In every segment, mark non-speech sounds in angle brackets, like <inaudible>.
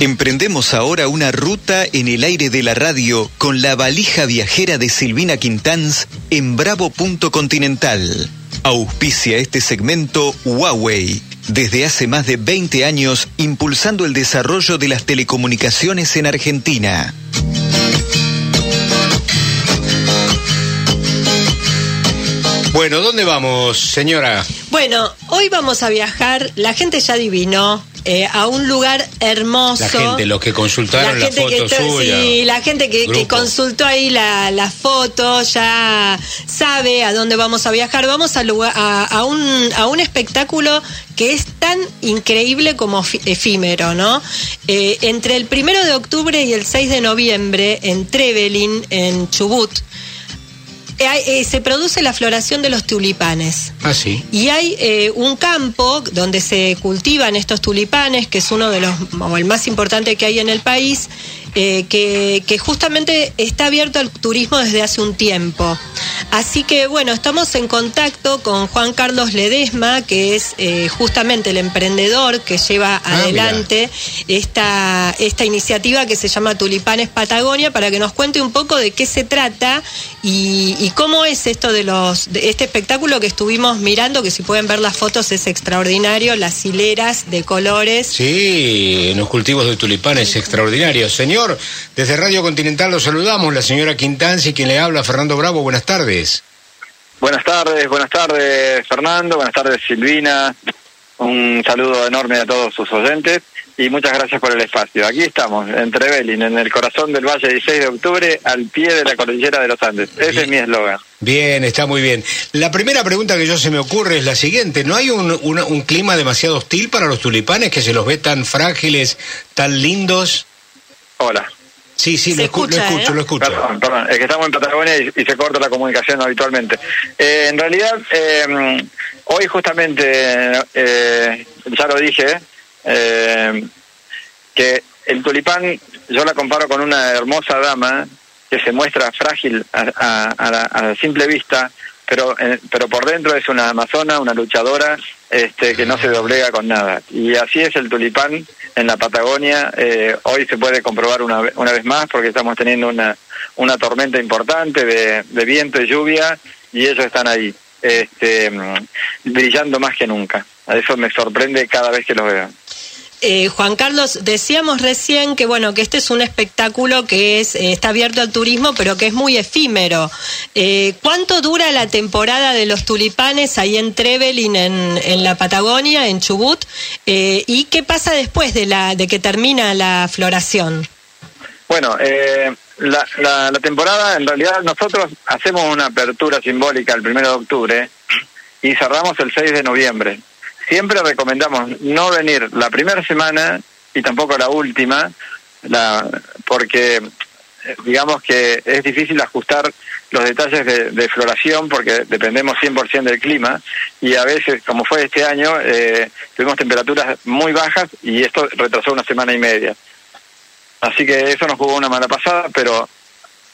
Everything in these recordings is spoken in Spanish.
Emprendemos ahora una ruta en el aire de la radio con la valija viajera de Silvina Quintanz en Bravo Punto Continental. Auspicia este segmento Huawei, desde hace más de 20 años impulsando el desarrollo de las telecomunicaciones en Argentina. Bueno, ¿dónde vamos, señora? Bueno, hoy vamos a viajar, la gente ya adivinó, eh, a un lugar hermoso. La gente, los que consultaron la, foto que, suya. Sí, la gente que, que consultó ahí la, la, foto ya sabe a dónde vamos a viajar. Vamos a, lugar, a, a, un, a un espectáculo que es tan increíble como efímero, ¿no? Eh, entre el primero de octubre y el 6 de noviembre en Trevelin, en Chubut, eh, se produce la floración de los tulipanes. Ah, sí. Y hay eh, un campo donde se cultivan estos tulipanes, que es uno de los, o el más importante que hay en el país, eh, que, que, justamente está abierto al turismo desde hace un tiempo. Así que bueno, estamos en contacto con Juan Carlos Ledesma, que es eh, justamente el emprendedor que lleva ah, adelante esta, esta iniciativa que se llama Tulipanes Patagonia, para que nos cuente un poco de qué se trata y, y cómo es esto de los de este espectáculo que estuvimos mirando, que si pueden ver las fotos es extraordinario, las hileras de colores. Sí, en los cultivos de tulipanes extraordinarios. Señor desde Radio Continental lo saludamos, la señora Quintanzi, quien le habla, Fernando Bravo, buenas tardes. Buenas tardes, buenas tardes Fernando, buenas tardes Silvina, un saludo enorme a todos sus oyentes y muchas gracias por el espacio. Aquí estamos, en Trevelin, en el corazón del Valle 16 de Octubre, al pie de la cordillera de los Andes. Ese es mi eslogan. Bien, está muy bien. La primera pregunta que yo se me ocurre es la siguiente. ¿No hay un, un, un clima demasiado hostil para los tulipanes que se los ve tan frágiles, tan lindos? Hola. Sí, sí, lo, escucha, lo, escucho, ¿eh? lo escucho. Perdón, perdón, es que estamos en Patagonia y, y se corta la comunicación habitualmente. Eh, en realidad, eh, hoy justamente, eh, ya lo dije, eh, que el tulipán yo la comparo con una hermosa dama que se muestra frágil a, a, a, la, a simple vista, pero, eh, pero por dentro es una amazona, una luchadora este, que no se doblega con nada. Y así es el tulipán en la Patagonia. Eh, hoy se puede comprobar una, una vez más porque estamos teniendo una, una tormenta importante de, viento y lluvia y ellos están ahí, este, brillando más que nunca. Eso me sorprende cada vez que los veo. Eh, Juan Carlos, decíamos recién que bueno que este es un espectáculo que es eh, está abierto al turismo, pero que es muy efímero. Eh, ¿Cuánto dura la temporada de los tulipanes ahí en Trevelin, en, la Patagonia, en Chubut? Eh, ¿Y qué pasa después de la de que termina la floración? Bueno, la, la, la temporada en realidad nosotros hacemos una apertura simbólica el primero de octubre y cerramos el 6 de noviembre siempre recomendamos no venir la primera semana y tampoco la última, porque digamos que es difícil ajustar los detalles de, de floración porque dependemos 100% del clima y a veces, como fue este año, eh, tuvimos temperaturas muy bajas y esto retrasó una semana y media. Así que eso nos jugó una mala pasada, pero,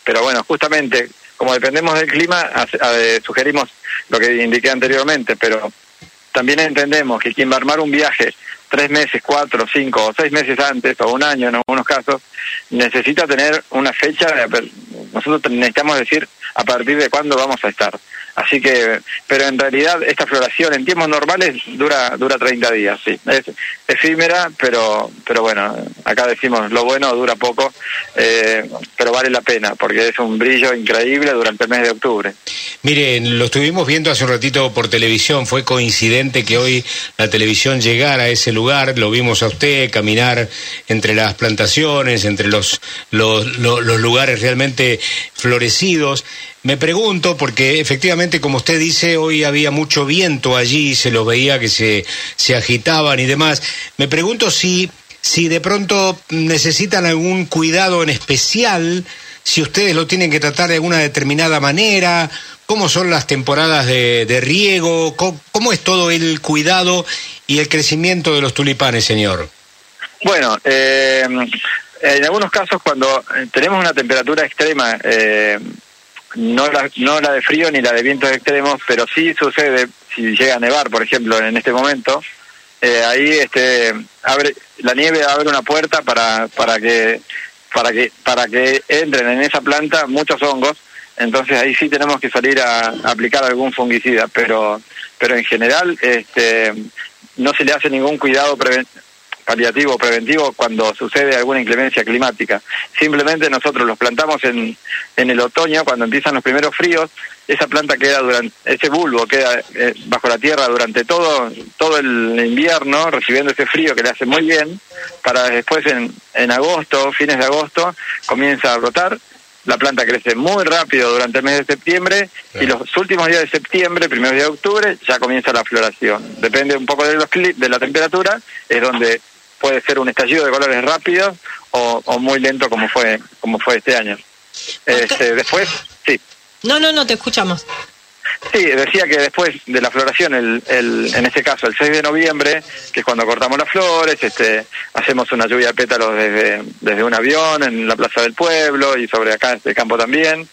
pero bueno, justamente como dependemos del clima, a, a, sugerimos lo que indiqué anteriormente, pero también entendemos que quien va a armar un viaje tres meses, cuatro, cinco o seis meses antes, o un año en algunos casos, necesita tener una fecha, de, nosotros necesitamos decir a partir de cuándo vamos a estar. Así que, pero en realidad esta floración en tiempos normales dura dura 30 días, sí. Es efímera, pero pero bueno, acá decimos lo bueno dura poco, eh, pero vale la pena porque es un brillo increíble durante el mes de octubre. Miren, lo estuvimos viendo hace un ratito por televisión, fue coincidente que hoy la televisión llegara a ese lugar, lo vimos a usted caminar entre las plantaciones, entre los, los, los, los lugares realmente florecidos. Me pregunto, porque efectivamente, como usted dice, hoy había mucho viento allí, se los veía que se, se agitaban y demás. Me pregunto si, si de pronto necesitan algún cuidado en especial, si ustedes lo tienen que tratar de alguna determinada manera, cómo son las temporadas de, riego, ¿Cómo, cómo, es todo el cuidado y el crecimiento de los tulipanes, señor. Bueno, eh, en algunos casos cuando tenemos una temperatura extrema, eh, no la, no la de frío ni la de vientos extremos, pero sí sucede si llega a nevar, por ejemplo, en este momento, eh, ahí este abre la nieve abre una puerta para para que para que para que entren en esa planta muchos hongos. Entonces ahí sí tenemos que salir a, aplicar algún fungicida pero pero en general este no se le hace ningún cuidado paliativo preventivo cuando sucede alguna inclemencia climática. Simplemente nosotros los plantamos en, en el otoño, cuando empiezan los primeros fríos, esa planta queda durante, ese bulbo queda eh, bajo la tierra durante todo, todo el invierno, recibiendo ese frío que le hace muy bien, para después en, en agosto, fines de agosto, comienza a brotar. La planta crece muy rápido durante el mes de septiembre y los últimos días de septiembre, primeros días de octubre, ya comienza la floración. Depende un poco de, los, de la temperatura, es donde puede ser un estallido de colores rápido o, muy lento como fue como fue este año. Este, después, sí. No, no, no, te escuchamos. Sí, decía que después de la floración, el, el, en este caso el 6 de noviembre, que es cuando cortamos las flores, este, hacemos una lluvia de pétalos desde, desde un avión en la plaza del pueblo y sobre acá este campo también.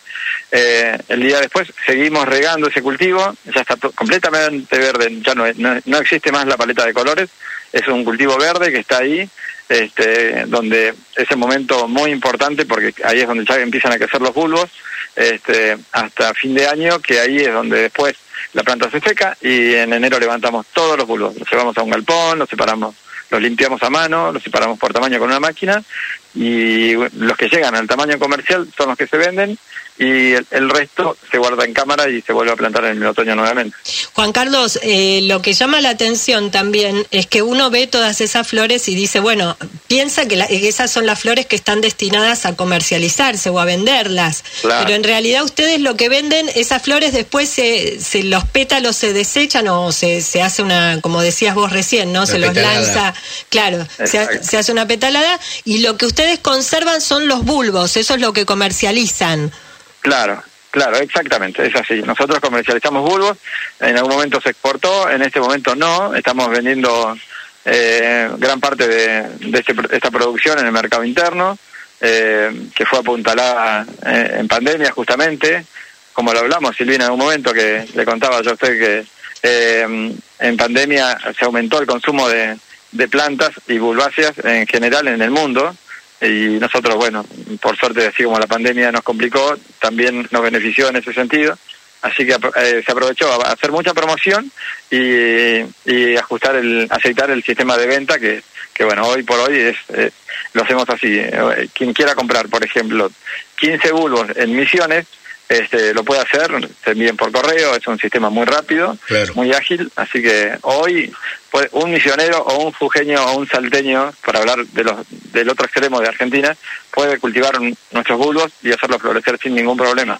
Eh, el día después seguimos regando ese cultivo, ya está completamente verde, ya no, no existe más la paleta de colores, es un cultivo verde que está ahí, este, donde es el momento muy importante porque ahí es donde ya empiezan a crecer los bulbos, este, hasta fin de año, que ahí es donde después la planta se seca y en enero levantamos todos los bulbos, los llevamos a un galpón, los separamos, los limpiamos a mano, los separamos por tamaño con una máquina y los que llegan al tamaño comercial son los que se venden y el, resto se guarda en cámara y se vuelve a plantar en el otoño nuevamente. Juan Carlos, eh, lo que llama la atención también es que uno ve todas esas flores y dice, bueno, piensa que esas son las flores que están destinadas a comercializarse o a venderlas, pero en realidad ustedes lo que venden, esas flores después se, se los pétalos se desechan o se, se hace una, como decías vos recién, ¿no? se los lanza, claro, se, se hace una petalada y lo que ustedes conservan son los bulbos, eso es lo que comercializan. Claro, claro, exactamente, es así. Nosotros comercializamos bulbos, en algún momento se exportó, en este momento no, estamos vendiendo eh, gran parte de, este esta producción en el mercado interno, eh, que fue apuntalada eh, en pandemia justamente, como lo hablamos Silvina en un momento que le contaba yo a usted que en pandemia se aumentó el consumo de, de plantas y bulbáceas en general en el mundo, y nosotros, bueno, por suerte, así como la pandemia nos complicó, también nos benefició en ese sentido. Así que eh, se aprovechó a hacer mucha promoción y, y, ajustar el, aceitar el sistema de venta que, que bueno, hoy por hoy es, eh, lo hacemos así. Eh, quien quiera comprar, por ejemplo, 15 bulbos en Misiones, este, lo puede hacer, se envíen por correo, es un sistema muy rápido, muy ágil, así que hoy un misionero o un jujeño o un salteño, para hablar de los, del otro extremo de Argentina, puede cultivar nuestros bulbos y hacerlos florecer sin ningún problema.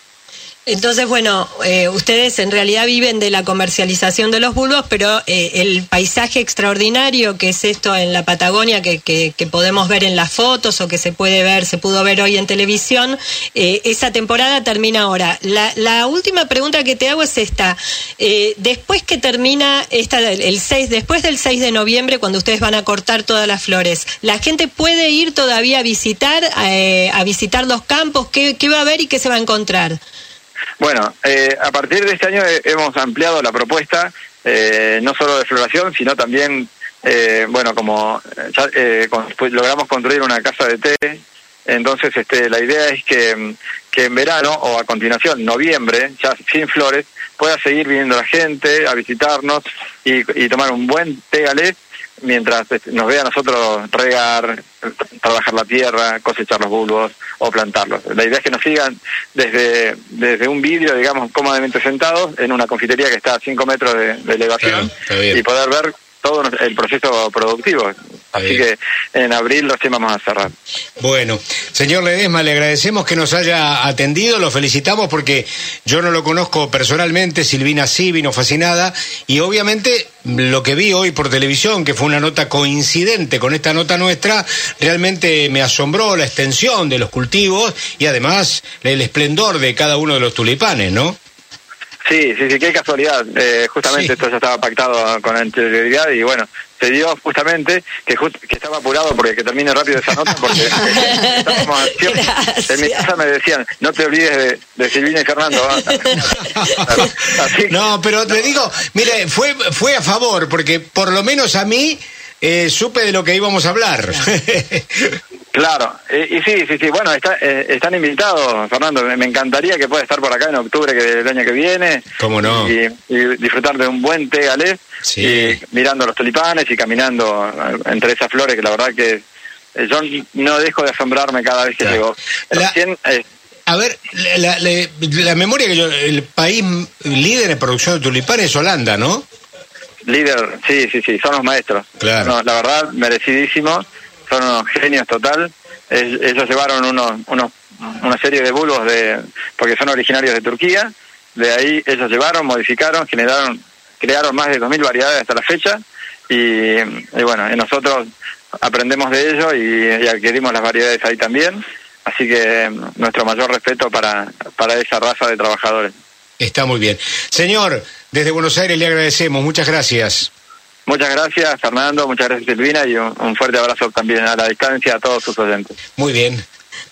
Entonces, bueno, eh, ustedes en realidad viven de la comercialización de los bulbos, pero eh, el paisaje extraordinario que es esto en la Patagonia, que, que, podemos ver en las fotos o que se puede ver, se pudo ver hoy en televisión, eh, esa temporada termina ahora. La, la, última pregunta que te hago es esta. después que termina esta, el 6, después del 6 de noviembre, cuando ustedes van a cortar todas las flores, ¿la gente puede ir todavía a visitar, a visitar los campos? ¿Qué, ¿Qué va a ver y qué se va a encontrar? Bueno, eh, a partir de este año hemos ampliado la propuesta, eh, no solo de floración, sino también, eh, bueno, como pues logramos construir una casa de té, entonces este, la idea es que, que en verano o a continuación, noviembre, ya sin flores, pueda seguir viniendo la gente a visitarnos y, y tomar un buen té galés mientras este, nos vea a nosotros regar, trabajar la tierra, cosechar los bulbos o plantarlos. La idea es que nos sigan desde, desde un vídeo, digamos, cómodamente sentados en una confitería que está a 5 metros de, elevación y poder ver todo el proceso productivo. Así que en abril los temas vamos a cerrar. Bueno, señor Ledesma, le agradecemos que nos haya atendido, lo felicitamos porque yo no lo conozco personalmente, Silvina sí vino fascinada y obviamente lo que vi hoy por televisión, que fue una nota coincidente con esta nota nuestra, realmente me asombró la extensión de los cultivos y además el esplendor de cada uno de los tulipanes, ¿no? Sí, sí, sí, qué casualidad. Eh, justamente esto ya estaba pactado con anterioridad y bueno, se dio justamente que, que estaba apurado porque que termine rápido esa nota porque <laughs> estábamos En mi casa me decían, no te olvides de, de Silvina y Fernando. <laughs> no, pero te digo, mire, fue, fue a favor porque por lo menos a mí eh, supe de lo que íbamos a hablar. Claro, <laughs> y, sí, sí, sí, bueno, está, eh, están invitados, Fernando, me, encantaría que pueda estar por acá en octubre que, del año que viene. ¿Cómo no? Y, disfrutar de un buen té galés, y mirando los tulipanes y caminando eh, entre esas flores que la verdad que yo no dejo de asombrarme cada vez que llego. a ver, la, la, memoria que yo, el país líder en producción de tulipanes es Holanda, ¿no? Líder, sí, sí, sí, son los maestros. Claro. la verdad, merecidísimos son unos genios total. ellos llevaron unos, unos, una serie de bulbos de, porque son originarios de Turquía. De ahí ellos llevaron, modificaron, generaron, crearon más de 2.000 variedades hasta la fecha. Y, bueno, nosotros aprendemos de ellos y, adquirimos las variedades ahí también. Así que mm, nuestro mayor respeto para, para esa raza de trabajadores. Está muy bien. Señor, desde Buenos Aires le agradecemos. Muchas gracias. Muchas gracias, Fernando. Muchas gracias, Silvina. Y un, fuerte abrazo también a la distancia a todos sus oyentes. Muy bien.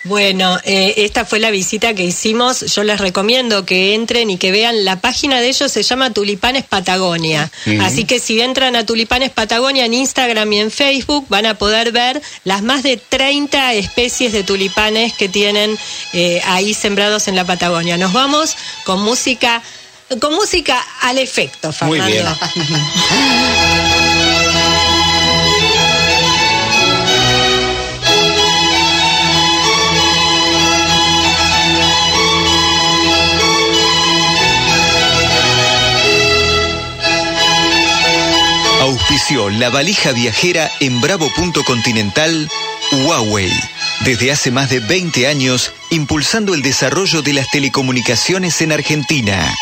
Bueno, eh, esta fue la visita que hicimos. Yo les recomiendo que entren y que vean. La página de ellos se llama Tulipanes Patagonia. Así que si entran a Tulipanes Patagonia en Instagram y en Facebook, van a poder ver las más de 30 especies de tulipanes que tienen eh, ahí sembrados en la Patagonia. Nos vamos con música, con música al efecto, Fernando. Muy bien. Auspició la valija viajera en Bravo Punto Continental, Huawei. Desde hace más de 20 años, impulsando el desarrollo de las telecomunicaciones en Argentina.